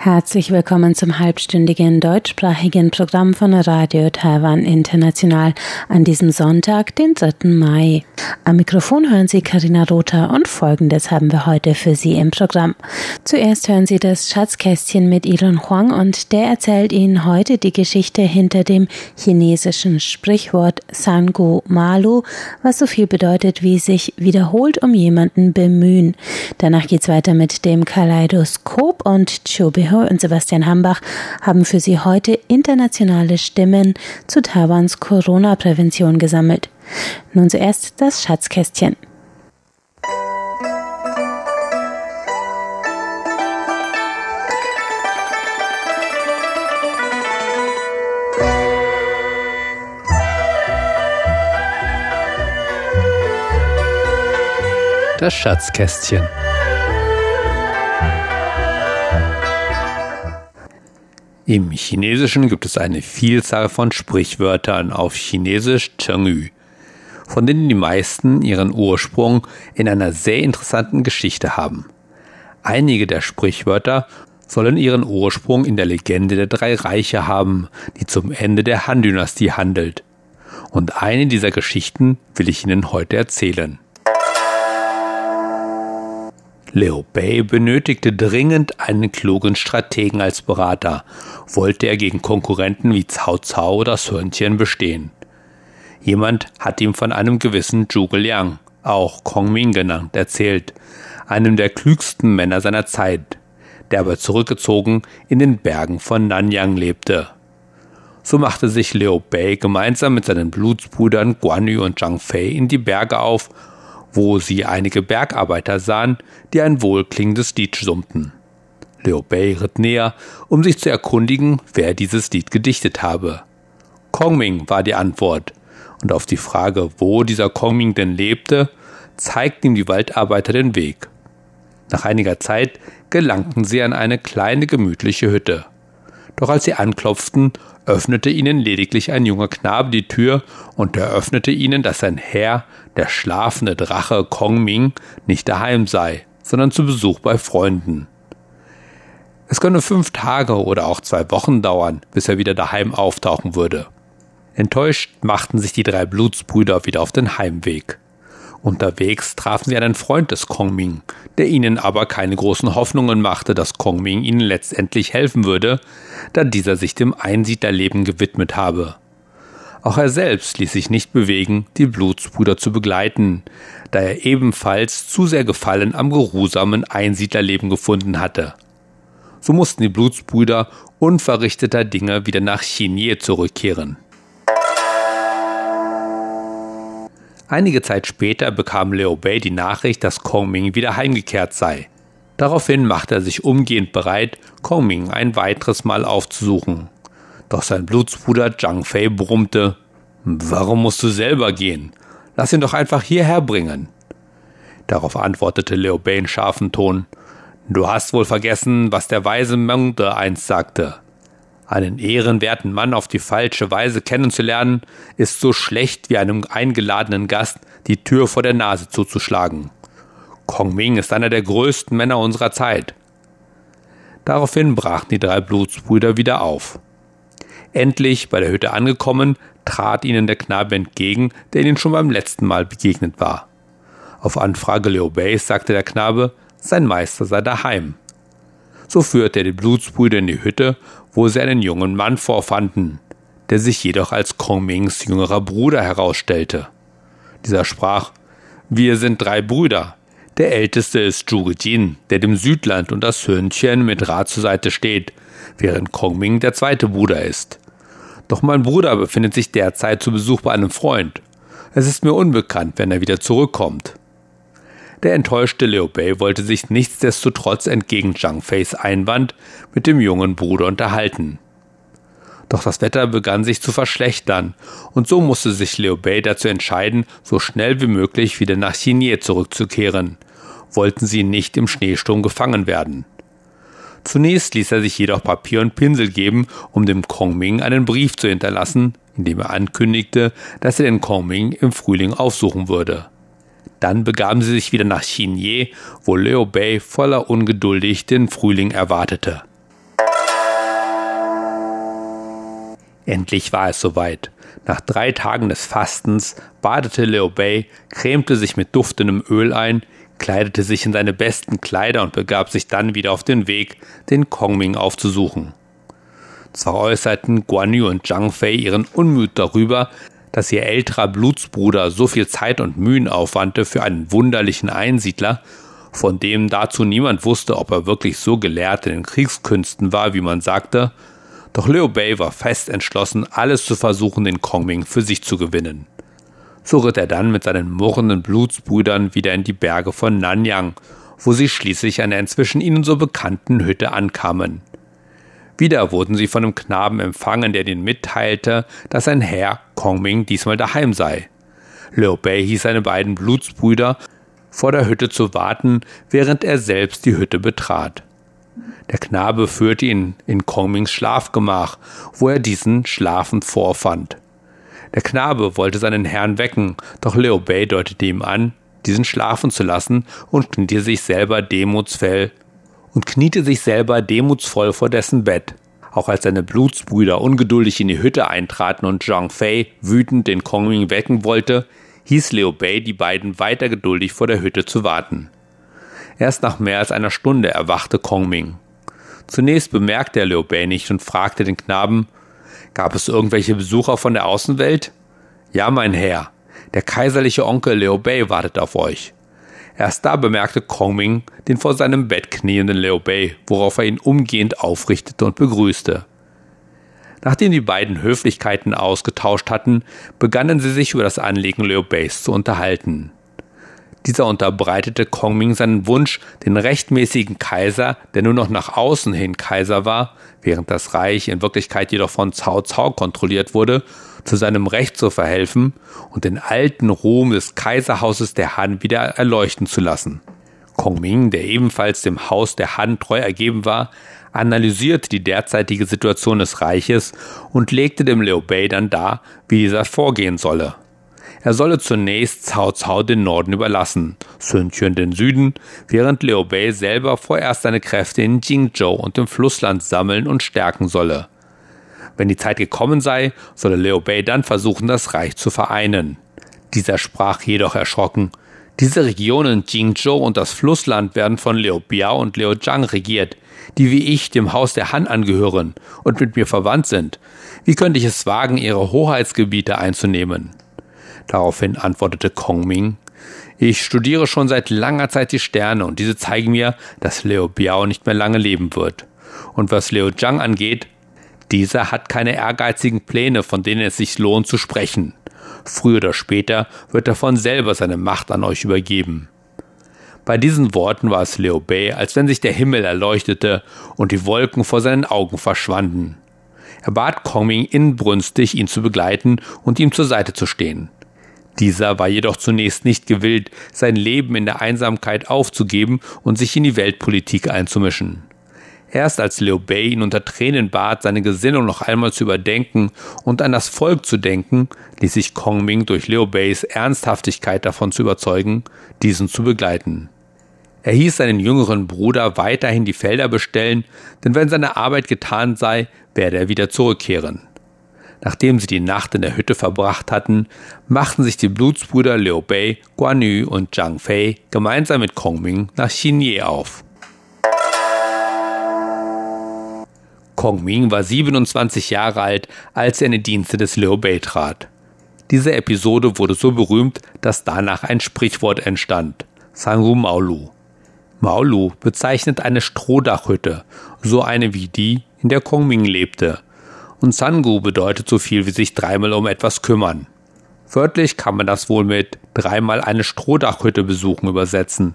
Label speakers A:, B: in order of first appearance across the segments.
A: Herzlich willkommen zum halbstündigen deutschsprachigen Programm von Radio Taiwan International an diesem Sonntag, den 3. Mai. Am Mikrofon hören Sie Karina Rother und Folgendes haben wir heute für Sie im Programm. Zuerst hören Sie das Schatzkästchen mit Elon Huang und der erzählt Ihnen heute die Geschichte hinter dem chinesischen Sprichwort Sangu Malu, was so viel bedeutet wie sich wiederholt um jemanden bemühen. Danach geht's weiter mit dem Kaleidoskop und Chobehör und Sebastian Hambach haben für Sie heute internationale Stimmen zu Taiwans Corona-Prävention gesammelt. Nun zuerst das Schatzkästchen.
B: Das Schatzkästchen. Im Chinesischen gibt es eine Vielzahl von Sprichwörtern auf Chinesisch Chengyu, von denen die meisten ihren Ursprung in einer sehr interessanten Geschichte haben. Einige der Sprichwörter sollen ihren Ursprung in der Legende der drei Reiche haben, die zum Ende der Han-Dynastie handelt. Und eine dieser Geschichten will ich Ihnen heute erzählen. Liu Bei benötigte dringend einen klugen Strategen als Berater, wollte er gegen Konkurrenten wie Cao Cao oder Tian bestehen. Jemand hat ihm von einem gewissen Zhuge Liang, auch Kong Ming genannt, erzählt, einem der klügsten Männer seiner Zeit, der aber zurückgezogen in den Bergen von Nanyang lebte. So machte sich Liu Bei gemeinsam mit seinen Blutsbrüdern Guan Yu und Zhang Fei in die Berge auf wo sie einige Bergarbeiter sahen, die ein wohlklingendes Lied summten. Liu Bei ritt näher, um sich zu erkundigen, wer dieses Lied gedichtet habe. Kongming war die Antwort, und auf die Frage, wo dieser Kongming denn lebte, zeigten ihm die Waldarbeiter den Weg. Nach einiger Zeit gelangten sie an eine kleine gemütliche Hütte. Doch als sie anklopften, öffnete ihnen lediglich ein junger Knabe die Tür und eröffnete ihnen, dass sein Herr, der schlafende Drache Kong Ming, nicht daheim sei, sondern zu Besuch bei Freunden. Es könne fünf Tage oder auch zwei Wochen dauern, bis er wieder daheim auftauchen würde. Enttäuscht machten sich die drei Blutsbrüder wieder auf den Heimweg. Unterwegs trafen sie einen Freund des Kongming, der ihnen aber keine großen Hoffnungen machte, dass Kongming ihnen letztendlich helfen würde, da dieser sich dem Einsiedlerleben gewidmet habe. Auch er selbst ließ sich nicht bewegen, die Blutsbrüder zu begleiten, da er ebenfalls zu sehr Gefallen am geruhsamen Einsiedlerleben gefunden hatte. So mussten die Blutsbrüder unverrichteter Dinge wieder nach Chinie zurückkehren. Einige Zeit später bekam Liu Bei die Nachricht, dass Kong Ming wieder heimgekehrt sei. Daraufhin machte er sich umgehend bereit, Kong Ming ein weiteres Mal aufzusuchen. Doch sein Blutsbruder Zhang Fei brummte, Warum musst du selber gehen? Lass ihn doch einfach hierher bringen. Darauf antwortete Liu Bei in scharfem Ton, Du hast wohl vergessen, was der weise Mengde einst sagte. Einen ehrenwerten Mann auf die falsche Weise kennenzulernen, ist so schlecht wie einem eingeladenen Gast die Tür vor der Nase zuzuschlagen. Kong Ming ist einer der größten Männer unserer Zeit. Daraufhin brachen die drei Blutsbrüder wieder auf. Endlich bei der Hütte angekommen, trat ihnen der Knabe entgegen, der ihnen schon beim letzten Mal begegnet war. Auf Anfrage Liu Beis sagte der Knabe, sein Meister sei daheim. So führte er die Blutsbrüder in die Hütte wo sie einen jungen Mann vorfanden, der sich jedoch als Kong Mings jüngerer Bruder herausstellte. Dieser sprach, wir sind drei Brüder. Der älteste ist Zhuge Jin, der dem Südland und das Hörnchen mit Rat zur Seite steht, während Kong Ming der zweite Bruder ist. Doch mein Bruder befindet sich derzeit zu Besuch bei einem Freund. Es ist mir unbekannt, wenn er wieder zurückkommt. Der enttäuschte Liu Bei wollte sich nichtsdestotrotz entgegen Zhang Feis Einwand mit dem jungen Bruder unterhalten. Doch das Wetter begann sich zu verschlechtern, und so musste sich Liu Bei dazu entscheiden, so schnell wie möglich wieder nach Xinye zurückzukehren, wollten sie nicht im Schneesturm gefangen werden. Zunächst ließ er sich jedoch Papier und Pinsel geben, um dem Kongming einen Brief zu hinterlassen, in dem er ankündigte, dass er den Kongming im Frühling aufsuchen würde. Dann begaben sie sich wieder nach Xinye, wo Liu Bei voller ungeduldig den Frühling erwartete. Endlich war es soweit. Nach drei Tagen des Fastens badete Liu Bei, cremte sich mit duftendem Öl ein, kleidete sich in seine besten Kleider und begab sich dann wieder auf den Weg, den Kongming aufzusuchen. Zwar äußerten Guan Yu und Zhang Fei ihren Unmut darüber, dass ihr älterer Blutsbruder so viel Zeit und Mühen aufwandte für einen wunderlichen Einsiedler, von dem dazu niemand wusste, ob er wirklich so gelehrt in den Kriegskünsten war, wie man sagte, doch Liu Bei war fest entschlossen, alles zu versuchen, den Kongming für sich zu gewinnen. So ritt er dann mit seinen murrenden Blutsbrüdern wieder in die Berge von Nanyang, wo sie schließlich an der inzwischen ihnen so bekannten Hütte ankamen. Wieder wurden sie von einem Knaben empfangen, der ihnen mitteilte, dass sein Herr Kongming diesmal daheim sei. Liu Bei hieß seine beiden Blutsbrüder, vor der Hütte zu warten, während er selbst die Hütte betrat. Der Knabe führte ihn in Kongmings Schlafgemach, wo er diesen schlafend vorfand. Der Knabe wollte seinen Herrn wecken, doch Liu Bei deutete ihm an, diesen schlafen zu lassen und kniete sich selber demutsvoll und kniete sich selber demutsvoll vor dessen Bett. Auch als seine Blutsbrüder ungeduldig in die Hütte eintraten und Zhang Fei wütend den Kongming wecken wollte, hieß Liu Bei die beiden weiter geduldig vor der Hütte zu warten. Erst nach mehr als einer Stunde erwachte Kongming. Zunächst bemerkte er Liu Bei nicht und fragte den Knaben, Gab es irgendwelche Besucher von der Außenwelt? Ja, mein Herr. Der kaiserliche Onkel Liu Bei wartet auf euch. Erst da bemerkte Kongming den vor seinem Bett knienden Liu Bei, worauf er ihn umgehend aufrichtete und begrüßte. Nachdem die beiden Höflichkeiten ausgetauscht hatten, begannen sie sich über das Anliegen Liu Beis zu unterhalten. Dieser unterbreitete Kongming seinen Wunsch, den rechtmäßigen Kaiser, der nur noch nach außen hin Kaiser war, während das Reich in Wirklichkeit jedoch von Cao Cao kontrolliert wurde, zu seinem Recht zu verhelfen und den alten Ruhm des Kaiserhauses der Han wieder erleuchten zu lassen. Kongming, der ebenfalls dem Haus der Han treu ergeben war, analysierte die derzeitige Situation des Reiches und legte dem Liu Bei dann dar, wie dieser vorgehen solle. Er solle zunächst Cao Cao den Norden überlassen, Sun Quan den Süden, während Liu Bei selber vorerst seine Kräfte in Jingzhou und im Flussland sammeln und stärken solle. Wenn die Zeit gekommen sei, solle Liu Bei dann versuchen, das Reich zu vereinen. Dieser sprach jedoch erschrocken. Diese Regionen Jingzhou und das Flussland werden von Liu Biao und Liu Zhang regiert, die wie ich dem Haus der Han angehören und mit mir verwandt sind. Wie könnte ich es wagen, ihre Hoheitsgebiete einzunehmen? Daraufhin antwortete Kongming, ich studiere schon seit langer Zeit die Sterne und diese zeigen mir, dass Liu Biao nicht mehr lange leben wird. Und was Liu Zhang angeht, dieser hat keine ehrgeizigen Pläne, von denen es sich lohnt zu sprechen. Früher oder später wird er von selber seine Macht an euch übergeben. Bei diesen Worten war es Liu Bei, als wenn sich der Himmel erleuchtete und die Wolken vor seinen Augen verschwanden. Er bat Kongming inbrünstig, ihn zu begleiten und ihm zur Seite zu stehen. Dieser war jedoch zunächst nicht gewillt, sein Leben in der Einsamkeit aufzugeben und sich in die Weltpolitik einzumischen. Erst als Liu Bei ihn unter Tränen bat, seine Gesinnung noch einmal zu überdenken und an das Volk zu denken, ließ sich Kongming durch Liu Beis Ernsthaftigkeit davon zu überzeugen, diesen zu begleiten. Er hieß seinen jüngeren Bruder weiterhin die Felder bestellen, denn wenn seine Arbeit getan sei, werde er wieder zurückkehren. Nachdem sie die Nacht in der Hütte verbracht hatten, machten sich die Blutsbrüder Liu Bei, Guan Yu und Zhang Fei gemeinsam mit Kongming nach Xinye auf. Kongming war 27 Jahre alt, als er in die Dienste des Liu Bei trat. Diese Episode wurde so berühmt, dass danach ein Sprichwort entstand: Sangu Maolu. Maolu bezeichnet eine Strohdachhütte, so eine wie die, in der Kongming lebte und Sangu bedeutet so viel wie sich dreimal um etwas kümmern. Wörtlich kann man das wohl mit dreimal eine Strohdachhütte besuchen übersetzen.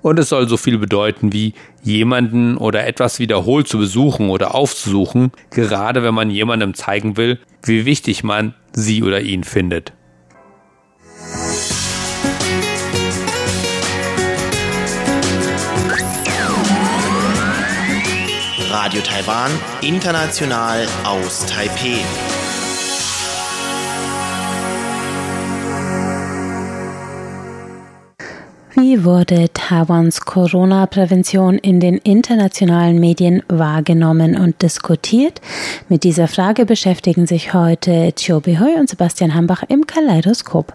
B: Und es soll so viel bedeuten wie jemanden oder etwas wiederholt zu besuchen oder aufzusuchen, gerade wenn man jemandem zeigen will, wie wichtig man sie oder ihn findet.
C: Radio Taiwan, international aus Taipeh.
A: Wie wurde Taiwans Corona-Prävention in den internationalen Medien wahrgenommen und diskutiert? Mit dieser Frage beschäftigen sich heute Chiu Hui und Sebastian Hambach im Kaleidoskop.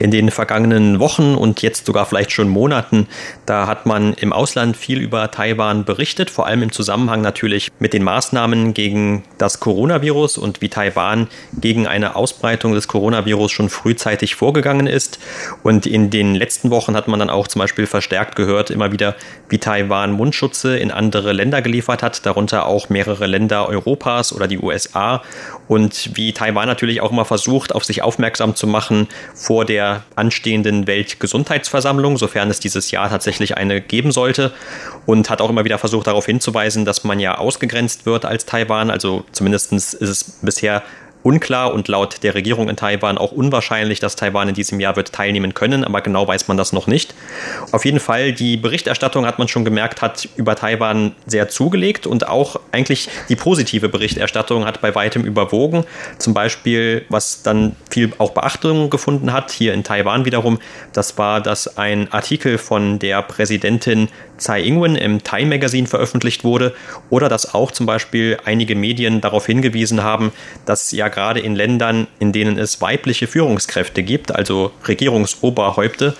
D: In den vergangenen Wochen und jetzt sogar vielleicht schon Monaten, da hat man im Ausland viel über Taiwan berichtet, vor allem im Zusammenhang natürlich mit den Maßnahmen gegen das Coronavirus und wie Taiwan gegen eine Ausbreitung des Coronavirus schon frühzeitig vorgegangen ist. Und in den letzten Wochen hat man dann auch zum Beispiel verstärkt gehört, immer wieder, wie Taiwan Mundschutze in andere Länder geliefert hat, darunter auch mehrere Länder Europas oder die USA. Und wie Taiwan natürlich auch immer versucht, auf sich aufmerksam zu machen vor der anstehenden Weltgesundheitsversammlung, sofern es dieses Jahr tatsächlich eine geben sollte. Und hat auch immer wieder versucht darauf hinzuweisen, dass man ja ausgegrenzt wird als Taiwan. Also zumindest ist es bisher unklar und laut der Regierung in Taiwan auch unwahrscheinlich, dass Taiwan in diesem Jahr wird teilnehmen können, aber genau weiß man das noch nicht. Auf jeden Fall, die Berichterstattung hat man schon gemerkt, hat über Taiwan sehr zugelegt und auch eigentlich die positive Berichterstattung hat bei weitem überwogen. Zum Beispiel, was dann viel auch Beachtung gefunden hat, hier in Taiwan wiederum, das war, dass ein Artikel von der Präsidentin Tsai Ing-wen im Time Magazine veröffentlicht wurde oder dass auch zum Beispiel einige Medien darauf hingewiesen haben, dass ja gerade in Ländern, in denen es weibliche Führungskräfte gibt, also Regierungsoberhäupte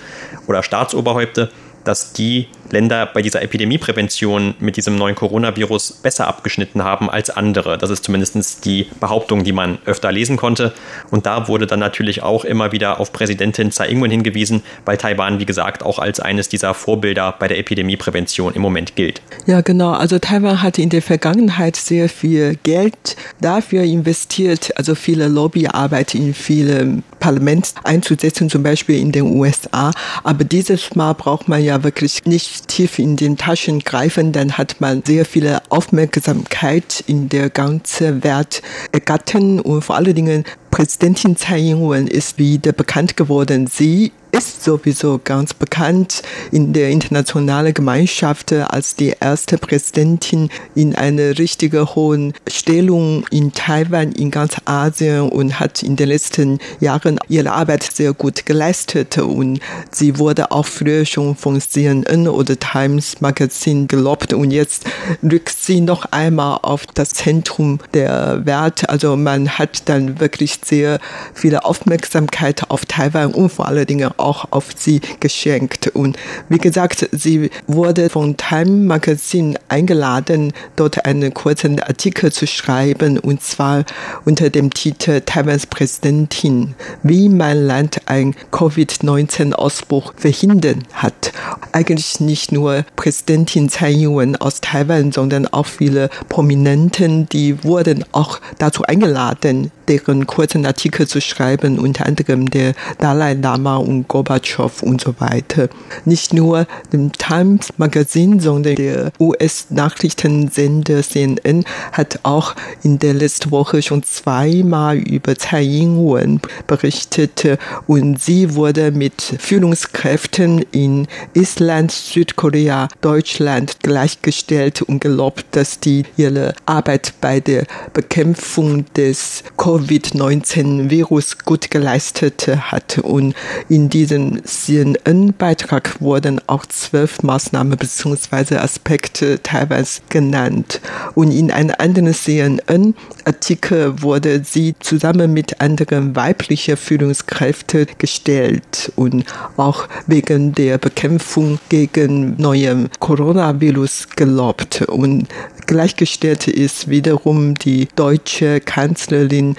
D: oder Staatsoberhäupte, dass die Länder bei dieser Epidemieprävention mit diesem neuen Coronavirus besser abgeschnitten haben als andere. Das ist zumindest die Behauptung, die man öfter lesen konnte. Und da wurde dann natürlich auch immer wieder auf Präsidentin Tsai Ing-wen hingewiesen, weil Taiwan, wie gesagt, auch als eines dieser Vorbilder bei der Epidemieprävention im Moment gilt.
E: Ja, genau. Also Taiwan hat in der Vergangenheit sehr viel Geld dafür investiert, also viele Lobbyarbeit in viele Parlamente einzusetzen, zum Beispiel in den USA. Aber dieses Mal braucht man ja wirklich nicht tief in den Taschen greifen, dann hat man sehr viel Aufmerksamkeit in der ganzen Welt ergattern und vor allen Dingen Präsidentin Tsai Ing-wen ist wieder bekannt geworden. Sie ist sowieso ganz bekannt in der internationalen Gemeinschaft als die erste Präsidentin in einer richtigen hohen Stellung in Taiwan, in ganz Asien und hat in den letzten Jahren ihre Arbeit sehr gut geleistet und sie wurde auch früher schon von CNN oder Times Magazine gelobt und jetzt rückt sie noch einmal auf das Zentrum der Welt. Also man hat dann wirklich sehr viel Aufmerksamkeit auf Taiwan und vor allen Dingen auch auf sie geschenkt. Und wie gesagt, sie wurde von Time Magazine eingeladen, dort einen kurzen Artikel zu schreiben, und zwar unter dem Titel Taiwans Präsidentin, wie mein Land ein Covid-19-Ausbruch verhindern hat. Eigentlich nicht nur Präsidentin Tsai Ing-wen aus Taiwan, sondern auch viele Prominenten, die wurden auch dazu eingeladen, deren kurzen Artikel zu schreiben, unter anderem der Dalai Lama und Gorbatschow und so weiter. Nicht nur dem Times Magazine, sondern der US-Nachrichtensender CNN hat auch in der letzten Woche schon zweimal über Tsai Ing-wen berichtet und sie wurde mit Führungskräften in Island, Südkorea, Deutschland gleichgestellt und gelobt, dass die ihre Arbeit bei der Bekämpfung des Covid Covid-19-Virus gut geleistet hat. Und in diesem CNN-Beitrag wurden auch zwölf Maßnahmen bzw. Aspekte teilweise genannt. Und in einem anderen CNN-Artikel wurde sie zusammen mit anderen weiblichen Führungskräften gestellt und auch wegen der Bekämpfung gegen neue Coronavirus gelobt. Und gleichgestellt ist wiederum die deutsche Kanzlerin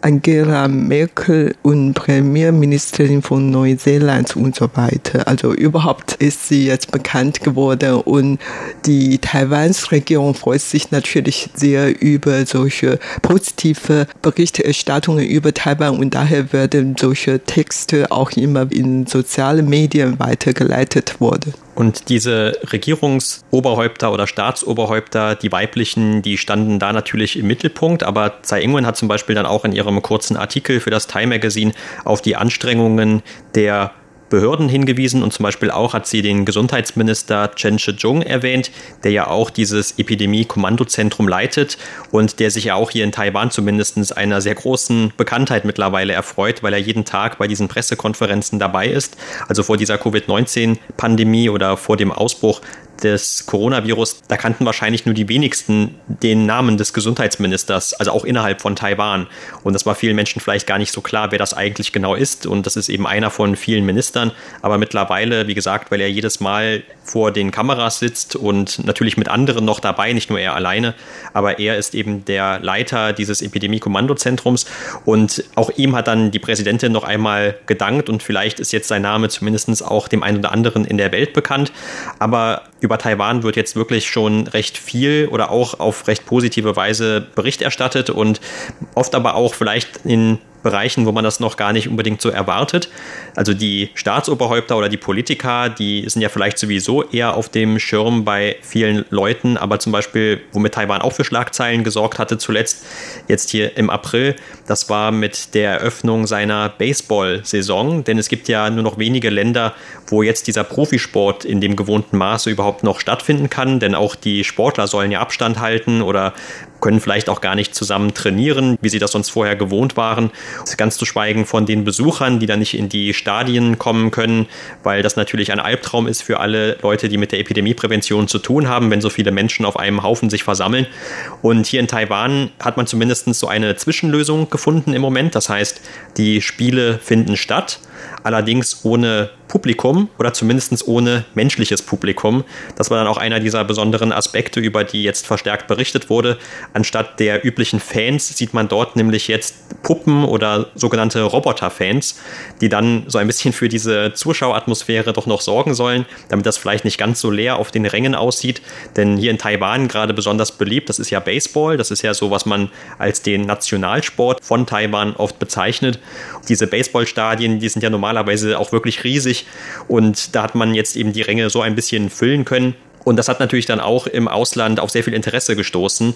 E: Angela Merkel und Premierministerin von Neuseeland und so weiter. Also überhaupt ist sie jetzt bekannt geworden und die Taiwans Regierung freut sich natürlich sehr über solche positive Berichterstattungen über Taiwan und daher werden solche Texte auch immer in sozialen Medien weitergeleitet worden.
D: Und diese Regierungsoberhäupter oder Staatsoberhäupter, die weiblichen, die standen da natürlich im Mittelpunkt. Aber Tsai Ing-wen hat zum Beispiel dann auch in ihrem kurzen Artikel für das Time Magazine auf die Anstrengungen der Behörden hingewiesen und zum Beispiel auch hat sie den Gesundheitsminister Chen Shih-chung erwähnt, der ja auch dieses Epidemie-Kommandozentrum leitet und der sich ja auch hier in Taiwan zumindest einer sehr großen Bekanntheit mittlerweile erfreut, weil er jeden Tag bei diesen Pressekonferenzen dabei ist. Also vor dieser Covid-19-Pandemie oder vor dem Ausbruch des Coronavirus, da kannten wahrscheinlich nur die wenigsten den Namen des Gesundheitsministers, also auch innerhalb von Taiwan. Und das war vielen Menschen vielleicht gar nicht so klar, wer das eigentlich genau ist. Und das ist eben einer von vielen Ministern. Aber mittlerweile, wie gesagt, weil er jedes Mal vor den Kameras sitzt und natürlich mit anderen noch dabei, nicht nur er alleine, aber er ist eben der Leiter dieses Epidemie-Kommandozentrums. Und auch ihm hat dann die Präsidentin noch einmal gedankt und vielleicht ist jetzt sein Name zumindest auch dem einen oder anderen in der Welt bekannt. Aber über Taiwan wird jetzt wirklich schon recht viel oder auch auf recht positive Weise Bericht erstattet und oft aber auch vielleicht in Bereichen, wo man das noch gar nicht unbedingt so erwartet. Also die Staatsoberhäupter oder die Politiker, die sind ja vielleicht sowieso eher auf dem Schirm bei vielen Leuten, aber zum Beispiel, womit Taiwan auch für Schlagzeilen gesorgt hatte zuletzt, jetzt hier im April, das war mit der Eröffnung seiner Baseball-Saison, denn es gibt ja nur noch wenige Länder, wo jetzt dieser Profisport in dem gewohnten Maße überhaupt noch stattfinden kann, denn auch die Sportler sollen ja Abstand halten oder können vielleicht auch gar nicht zusammen trainieren, wie sie das sonst vorher gewohnt waren. Ganz zu schweigen von den Besuchern, die dann nicht in die Stadien kommen können, weil das natürlich ein Albtraum ist für alle Leute, die mit der Epidemieprävention zu tun haben, wenn so viele Menschen auf einem Haufen sich versammeln. Und hier in Taiwan hat man zumindest so eine Zwischenlösung gefunden im Moment. Das heißt, die Spiele finden statt allerdings ohne Publikum oder zumindest ohne menschliches Publikum. Das war dann auch einer dieser besonderen Aspekte, über die jetzt verstärkt berichtet wurde. Anstatt der üblichen Fans sieht man dort nämlich jetzt Puppen oder sogenannte Roboter-Fans, die dann so ein bisschen für diese Zuschaueratmosphäre doch noch sorgen sollen, damit das vielleicht nicht ganz so leer auf den Rängen aussieht. Denn hier in Taiwan gerade besonders beliebt, das ist ja Baseball, das ist ja so, was man als den Nationalsport von Taiwan oft bezeichnet. Diese Baseballstadien, die sind ja normalerweise auch wirklich riesig und da hat man jetzt eben die Ränge so ein bisschen füllen können. Und das hat natürlich dann auch im Ausland auf sehr viel Interesse gestoßen.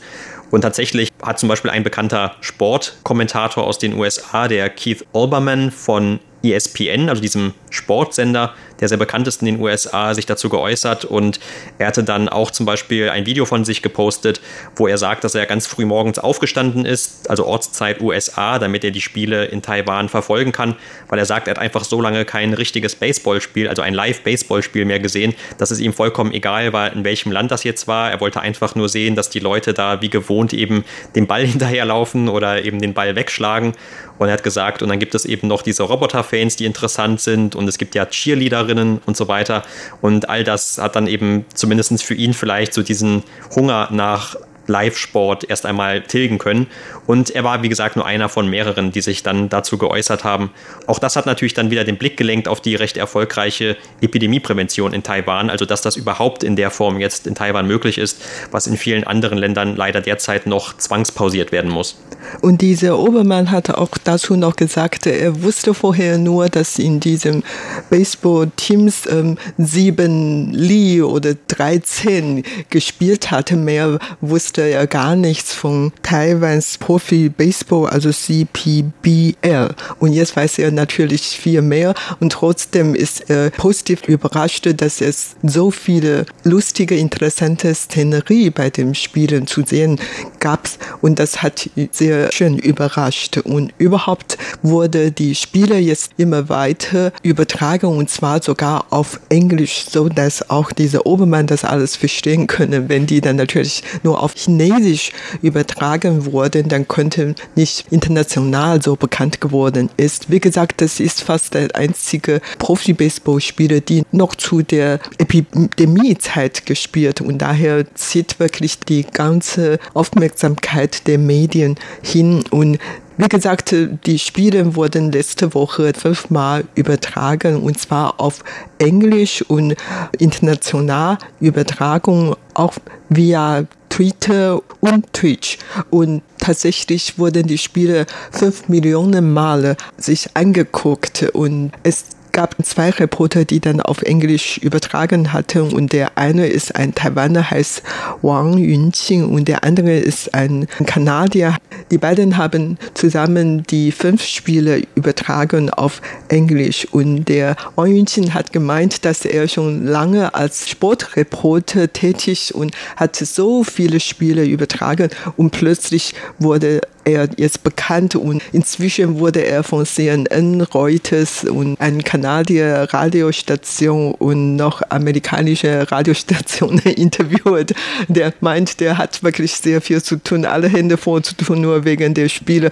D: Und tatsächlich hat zum Beispiel ein bekannter Sportkommentator aus den USA, der Keith Olbermann von ESPN, also diesem Sportsender, der sehr bekannt ist in den USA, sich dazu geäußert und er hatte dann auch zum Beispiel ein Video von sich gepostet, wo er sagt, dass er ganz früh morgens aufgestanden ist, also Ortszeit USA, damit er die Spiele in Taiwan verfolgen kann, weil er sagt, er hat einfach so lange kein richtiges Baseballspiel, also ein Live-Baseballspiel mehr gesehen, dass es ihm vollkommen egal war, in welchem Land das jetzt war. Er wollte einfach nur sehen, dass die Leute da wie gewohnt eben den Ball hinterherlaufen oder eben den Ball wegschlagen. Und er hat gesagt, und dann gibt es eben noch diese Roboter-Fans, die interessant sind und es gibt ja Cheerleaderinnen und so weiter. Und all das hat dann eben zumindest für ihn vielleicht so diesen Hunger nach Live-Sport erst einmal tilgen können. Und er war, wie gesagt, nur einer von mehreren, die sich dann dazu geäußert haben. Auch das hat natürlich dann wieder den Blick gelenkt auf die recht erfolgreiche Epidemieprävention in Taiwan, also dass das überhaupt in der Form jetzt in Taiwan möglich ist, was in vielen anderen Ländern leider derzeit noch zwangspausiert werden muss.
E: Und dieser Obermann hat auch dazu noch gesagt, er wusste vorher nur, dass in diesem Baseball-Teams ähm, sieben Li oder 13 gespielt hatte. Mehr wusste er gar nichts von Taiwans Profi-Baseball, also CPBL. Und jetzt weiß er natürlich viel mehr und trotzdem ist er positiv überrascht, dass es so viele lustige, interessante Szenerie bei den Spielen zu sehen gab. Und das hat sehr schön überrascht. Und überhaupt wurde die Spiele jetzt immer weiter übertragen und zwar sogar auf Englisch, so dass auch diese Obermann das alles verstehen können. Wenn die dann natürlich nur auf Chinesisch übertragen wurden, dann könnte nicht international so bekannt geworden ist. Wie gesagt, das ist fast der einzige Profi-Baseball-Spieler, die noch zu der Epidemiezeit gespielt und daher zieht wirklich die ganze Aufmerksamkeit der Medien hin und wie gesagt, die Spiele wurden letzte Woche fünfmal übertragen und zwar auf Englisch und international Übertragung auch via Twitter und Twitch. Und tatsächlich wurden die Spiele fünf Millionen Male sich angeguckt und es gab zwei Reporter, die dann auf Englisch übertragen hatten und der eine ist ein Taiwaner, heißt Wang Yunqing und der andere ist ein Kanadier. Die beiden haben zusammen die fünf Spiele übertragen auf Englisch. Und der Wang Yunqing hat gemeint, dass er schon lange als Sportreporter tätig und hat so viele Spiele übertragen. Und plötzlich wurde er jetzt bekannt und inzwischen wurde er von CNN, Reuters und ein Kanadier Radiostation und noch amerikanische Radiostationen interviewt. Der meint, der hat wirklich sehr viel zu tun, alle Hände voll zu tun, nur wegen der Spiele.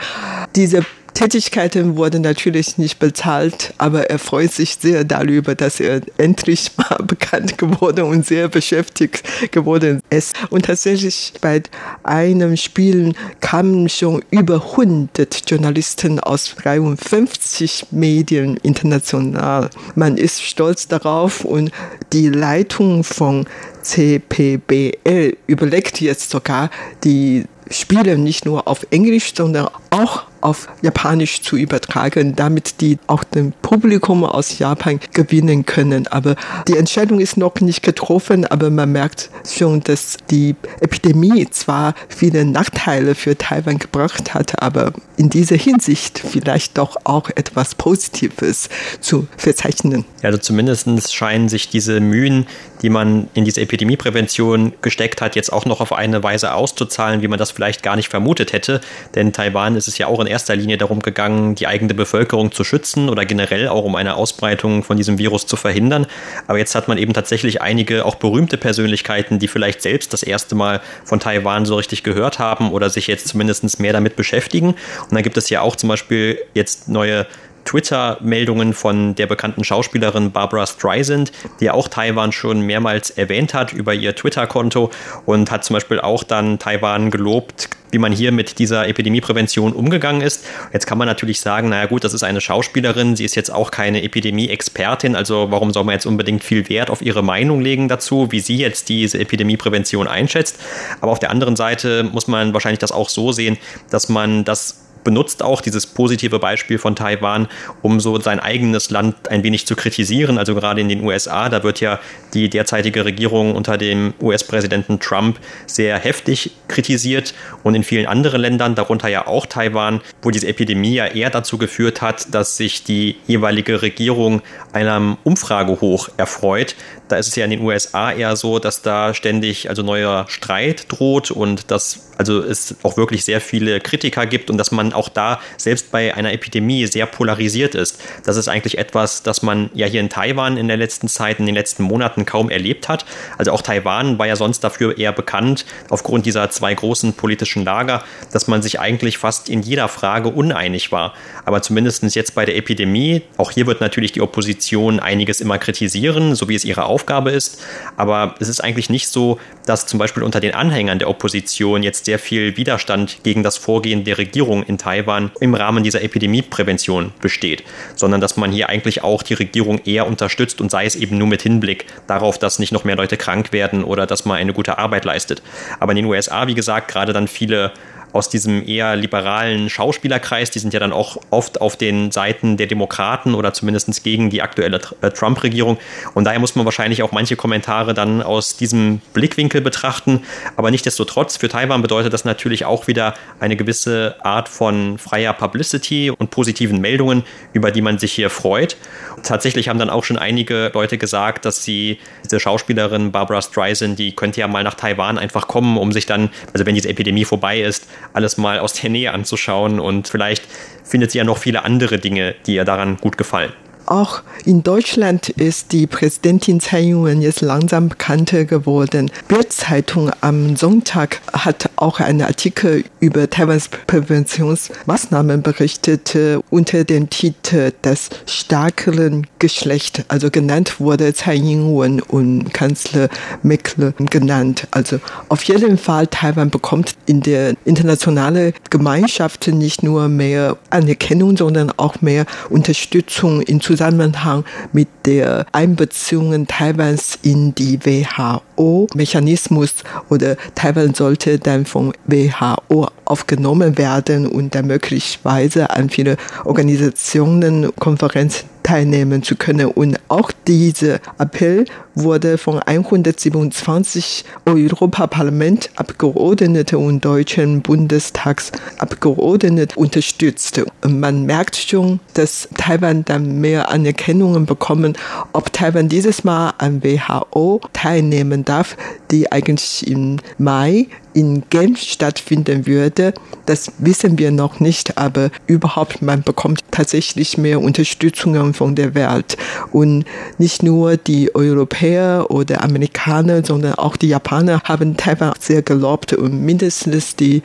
E: Diese Tätigkeiten wurden natürlich nicht bezahlt, aber er freut sich sehr darüber, dass er endlich mal bekannt geworden und sehr beschäftigt geworden ist. Und tatsächlich bei einem Spiel kamen schon über 100 Journalisten aus 53 Medien international. Man ist stolz darauf und die Leitung von CPBL überlegt jetzt sogar die Spiele nicht nur auf Englisch, sondern auch auf Japanisch zu übertragen, damit die auch dem Publikum aus Japan gewinnen können. Aber die Entscheidung ist noch nicht getroffen, aber man merkt schon, dass die Epidemie zwar viele Nachteile für Taiwan gebracht hat, aber in dieser Hinsicht vielleicht doch auch etwas Positives zu verzeichnen.
D: Also zumindest scheinen sich diese Mühen, die man in diese Epidemieprävention gesteckt hat, jetzt auch noch auf eine Weise auszuzahlen, wie man das vielleicht gar nicht vermutet hätte. Denn Taiwan ist es ja auch in erster Linie darum gegangen, die eigene Bevölkerung zu schützen oder generell auch um eine Ausbreitung von diesem Virus zu verhindern. Aber jetzt hat man eben tatsächlich einige auch berühmte Persönlichkeiten, die vielleicht selbst das erste Mal von Taiwan so richtig gehört haben oder sich jetzt zumindest mehr damit beschäftigen. Und dann gibt es ja auch zum Beispiel jetzt neue Twitter-Meldungen von der bekannten Schauspielerin Barbara Streisand, die auch Taiwan schon mehrmals erwähnt hat über ihr Twitter-Konto und hat zum Beispiel auch dann Taiwan gelobt, wie man hier mit dieser Epidemieprävention umgegangen ist. Jetzt kann man natürlich sagen, naja gut, das ist eine Schauspielerin, sie ist jetzt auch keine Epidemie-Expertin, also warum soll man jetzt unbedingt viel Wert auf ihre Meinung legen dazu, wie sie jetzt diese Epidemieprävention einschätzt. Aber auf der anderen Seite muss man wahrscheinlich das auch so sehen, dass man das benutzt auch dieses positive Beispiel von Taiwan, um so sein eigenes Land ein wenig zu kritisieren. Also gerade in den USA, da wird ja die derzeitige Regierung unter dem US-Präsidenten Trump sehr heftig kritisiert und in vielen anderen Ländern, darunter ja auch Taiwan, wo diese Epidemie ja eher dazu geführt hat, dass sich die jeweilige Regierung einem Umfragehoch erfreut. Da ist es ja in den USA eher so, dass da ständig also neuer Streit droht und dass also es auch wirklich sehr viele Kritiker gibt und dass man auch da selbst bei einer Epidemie sehr polarisiert ist. Das ist eigentlich etwas, das man ja hier in Taiwan in der letzten Zeit, in den letzten Monaten kaum erlebt hat. Also auch Taiwan war ja sonst dafür eher bekannt, aufgrund dieser zwei großen politischen Lager, dass man sich eigentlich fast in jeder Frage uneinig war. Aber zumindest jetzt bei der Epidemie, auch hier wird natürlich die Opposition einiges immer kritisieren, so wie es ihre Aufgabe ist. Aber es ist eigentlich nicht so, dass zum Beispiel unter den Anhängern der Opposition jetzt sehr viel Widerstand gegen das Vorgehen der Regierung in Taiwan im Rahmen dieser Epidemieprävention besteht, sondern dass man hier eigentlich auch die Regierung eher unterstützt und sei es eben nur mit Hinblick darauf, dass nicht noch mehr Leute krank werden oder dass man eine gute Arbeit leistet. Aber in den USA, wie gesagt, gerade dann viele aus diesem eher liberalen Schauspielerkreis, die sind ja dann auch oft auf den Seiten der Demokraten oder zumindest gegen die aktuelle äh, Trump-Regierung. Und daher muss man wahrscheinlich auch manche Kommentare dann aus diesem Blickwinkel betrachten. Aber nichtdestotrotz, für Taiwan bedeutet das natürlich auch wieder eine gewisse Art von freier Publicity und positiven Meldungen, über die man sich hier freut. Tatsächlich haben dann auch schon einige Leute gesagt, dass sie, diese Schauspielerin Barbara Streisand, die könnte ja mal nach Taiwan einfach kommen, um sich dann, also wenn diese Epidemie vorbei ist, alles mal aus der Nähe anzuschauen und vielleicht findet sie ja noch viele andere Dinge, die ihr daran gut gefallen.
E: Auch in Deutschland ist die Präsidentin Tsai Ing-wen jetzt langsam bekannter geworden. Bildzeitung am Sonntag hat auch einen Artikel über Taiwans Präventionsmaßnahmen berichtet unter dem Titel Das stärkeren Geschlecht. Also genannt wurde Tsai Ing-wen und Kanzler Merkel genannt. Also auf jeden Fall Taiwan bekommt in der internationalen Gemeinschaft nicht nur mehr Anerkennung, sondern auch mehr Unterstützung im Zusammenhang mit der Einbeziehung Taiwans in die WHO-Mechanismus oder Taiwan sollte dann von WHO aufgenommen werden und dann möglicherweise an viele Organisationen, Konferenzen teilnehmen zu können. Und auch dieser Appell wurde von 127 Europaparlamentabgeordneten und deutschen Bundestagsabgeordneten unterstützt. Und man merkt schon, dass Taiwan dann mehr Anerkennungen bekommen. Ob Taiwan dieses Mal an WHO teilnehmen darf, die eigentlich im Mai in Genf stattfinden würde, das wissen wir noch nicht, aber überhaupt man bekommt tatsächlich mehr Unterstützung von der Welt. Und nicht nur die Europäer oder Amerikaner, sondern auch die Japaner haben Taiwan sehr gelobt und mindestens die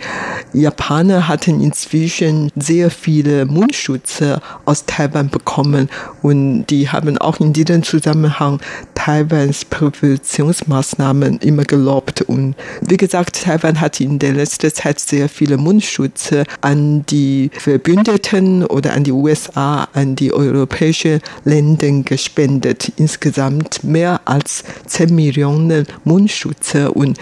E: Japaner hatten inzwischen sehr viele Mundschutze aus Taiwan bekommen. Und die haben auch in diesem Zusammenhang Taiwans Präventionsmaßnahmen immer gelobt. Und wie gesagt, Taiwan hat in der letzten Zeit sehr viele Mundschutze an die Verbündeten oder an die USA, an die europäischen Länder gespendet. Insgesamt mehr als 10 Millionen Mundschutze und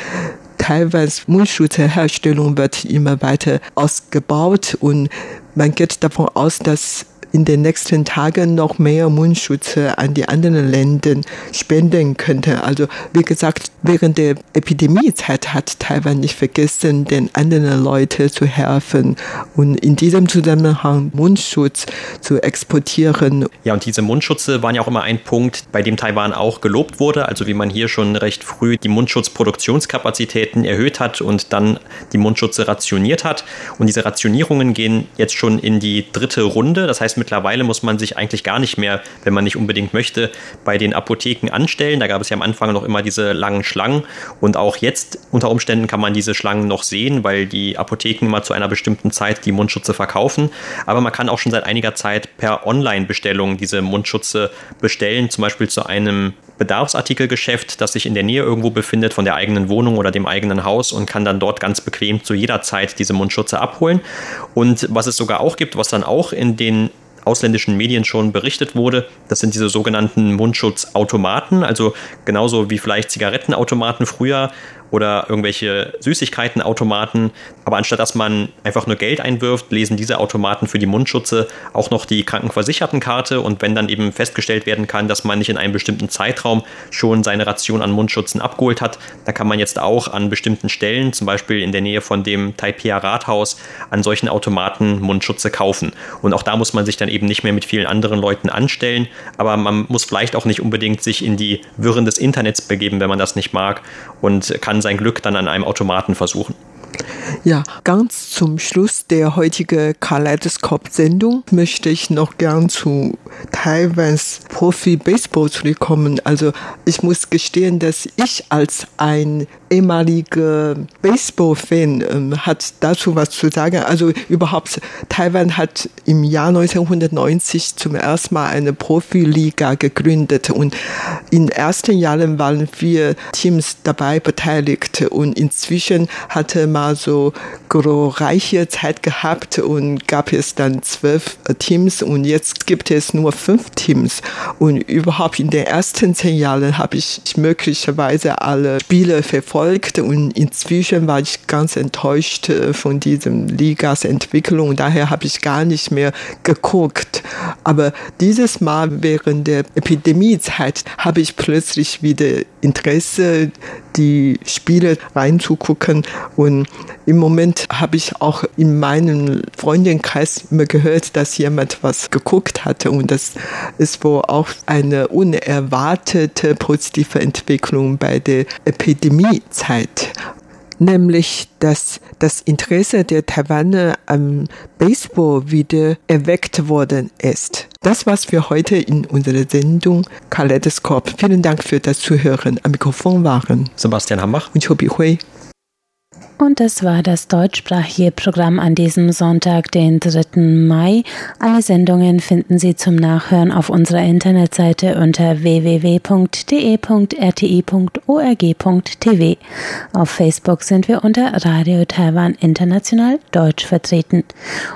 E: Taiwans Mundschutzherstellung wird immer weiter ausgebaut und man geht davon aus, dass in den nächsten Tagen noch mehr Mundschutze an die anderen Länder spenden könnte. Also wie gesagt, während der Epidemiezeit hat Taiwan nicht vergessen, den anderen Leuten zu helfen und in diesem Zusammenhang Mundschutz zu exportieren.
D: Ja, und diese Mundschutze waren ja auch immer ein Punkt, bei dem Taiwan auch gelobt wurde. Also wie man hier schon recht früh die Mundschutzproduktionskapazitäten erhöht hat und dann die Mundschutze rationiert hat. Und diese Rationierungen gehen jetzt schon in die dritte Runde. Das heißt, mittlerweile muss man sich eigentlich gar nicht mehr, wenn man nicht unbedingt möchte, bei den Apotheken anstellen. Da gab es ja am Anfang noch immer diese langen Schlangen und auch jetzt unter Umständen kann man diese Schlangen noch sehen, weil die Apotheken immer zu einer bestimmten Zeit die Mundschutze verkaufen. Aber man kann auch schon seit einiger Zeit per Online-Bestellung diese Mundschutze bestellen, zum Beispiel zu einem Bedarfsartikelgeschäft, das sich in der Nähe irgendwo befindet von der eigenen Wohnung oder dem eigenen Haus und kann dann dort ganz bequem zu jeder Zeit diese Mundschutze abholen. Und was es sogar auch gibt, was dann auch in den ausländischen Medien schon berichtet wurde. Das sind diese sogenannten Mundschutzautomaten, also genauso wie vielleicht Zigarettenautomaten früher oder irgendwelche Süßigkeitenautomaten. Aber anstatt dass man einfach nur Geld einwirft, lesen diese Automaten für die Mundschutze auch noch die Krankenversichertenkarte. Und wenn dann eben festgestellt werden kann, dass man nicht in einem bestimmten Zeitraum schon seine Ration an Mundschutzen abgeholt hat, dann kann man jetzt auch an bestimmten Stellen, zum Beispiel in der Nähe von dem Taipei Rathaus, an solchen Automaten Mundschutze kaufen. Und auch da muss man sich dann eben nicht mehr mit vielen anderen Leuten anstellen. Aber man muss vielleicht auch nicht unbedingt sich in die Wirren des Internets begeben, wenn man das nicht mag und kann sein Glück dann an einem Automaten versuchen.
E: Ja, ganz zum Schluss der heutigen Kaleidoskop-Sendung möchte ich noch gern zu Taiwans Profi-Baseball zurückkommen. Also ich muss gestehen, dass ich als ein ehemaliger Baseball-Fan ähm, hat dazu was zu sagen. Also überhaupt, Taiwan hat im Jahr 1990 zum ersten Mal eine Profiliga gegründet und in den ersten Jahren waren vier Teams dabei beteiligt und inzwischen hatte man so glorreiche Zeit gehabt und gab es dann zwölf Teams und jetzt gibt es nur fünf Teams und überhaupt in den ersten zehn Jahren habe ich möglicherweise alle Spiele verfolgt verfolgt und inzwischen war ich ganz enttäuscht äh, von diesem Ligas Entwicklung. Daher habe ich gar nicht mehr geguckt. Aber dieses Mal während der Epidemiezeit habe ich plötzlich wieder Interesse, die Spiele reinzugucken. Und im Moment habe ich auch in meinem Freundinnenkreis immer gehört, dass jemand was geguckt hatte. Und das ist wohl auch eine unerwartete positive Entwicklung bei der Epidemiezeit. Nämlich dass das Interesse der Taiwaner am Baseball wieder erweckt worden ist. Das war's für heute in unserer Sendung Kaleidoskop. Vielen Dank für das Zuhören. Am Mikrofon waren
D: Sebastian Hambach
E: und Chobi Hui.
A: Und das war das deutschsprachige Programm an diesem Sonntag, den 3. Mai. Alle Sendungen finden Sie zum Nachhören auf unserer Internetseite unter www.de.rti.org.tv. Auf Facebook sind wir unter Radio Taiwan International Deutsch vertreten.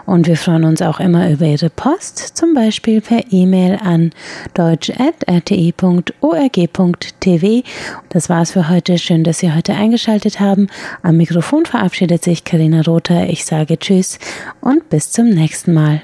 A: Und wir freuen uns auch immer über Ihre Post, zum Beispiel per E-Mail an deutsch.rti.org.tv. Das war's für heute. Schön, dass Sie heute eingeschaltet haben. Am Mikrofon Mikrofon verabschiedet sich Karina Rother. Ich sage Tschüss und bis zum nächsten Mal.